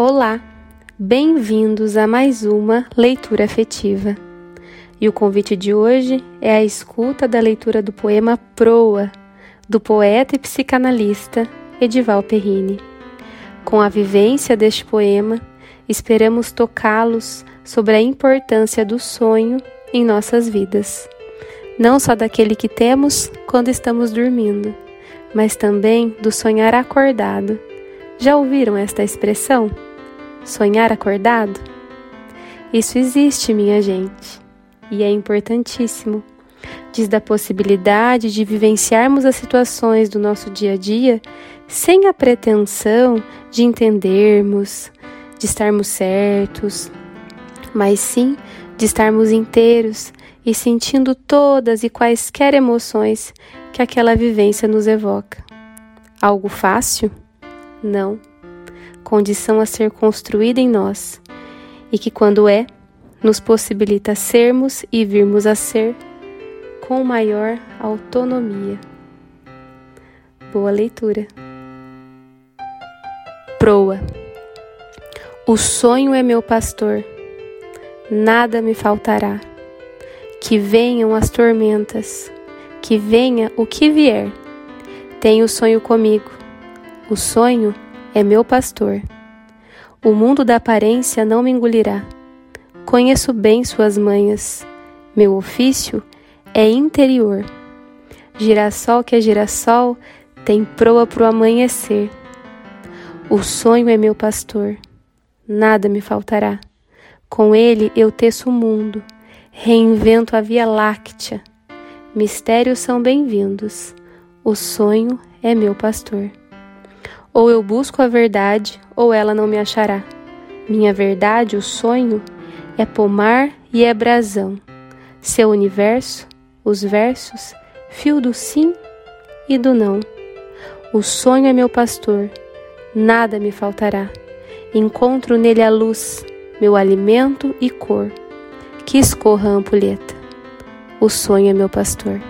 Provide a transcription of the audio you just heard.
Olá, bem-vindos a mais uma leitura afetiva. E o convite de hoje é a escuta da leitura do poema Proa, do poeta e psicanalista Edival Perrine. Com a vivência deste poema, esperamos tocá-los sobre a importância do sonho em nossas vidas. Não só daquele que temos quando estamos dormindo, mas também do sonhar acordado. Já ouviram esta expressão? Sonhar acordado? Isso existe, minha gente, e é importantíssimo. Diz da possibilidade de vivenciarmos as situações do nosso dia a dia sem a pretensão de entendermos, de estarmos certos, mas sim de estarmos inteiros e sentindo todas e quaisquer emoções que aquela vivência nos evoca. Algo fácil? Não condição a ser construída em nós, e que, quando é, nos possibilita sermos e virmos a ser com maior autonomia. Boa leitura. Proa. O sonho é meu pastor, nada me faltará. Que venham as tormentas, que venha o que vier. Tenho o sonho comigo. O sonho é é meu pastor. O mundo da aparência não me engolirá. Conheço bem suas manhas. Meu ofício é interior. Girassol que é girassol tem proa pro amanhecer. O sonho é meu pastor. Nada me faltará. Com ele eu teço o mundo, reinvento a Via Láctea. Mistérios são bem-vindos. O sonho é meu pastor. Ou eu busco a verdade, ou ela não me achará. Minha verdade, o sonho, é pomar e é brasão. Seu universo, os versos, fio do sim e do não. O sonho é meu pastor, nada me faltará. Encontro nele a luz, meu alimento e cor. Que escorra a ampulheta. O sonho é meu pastor.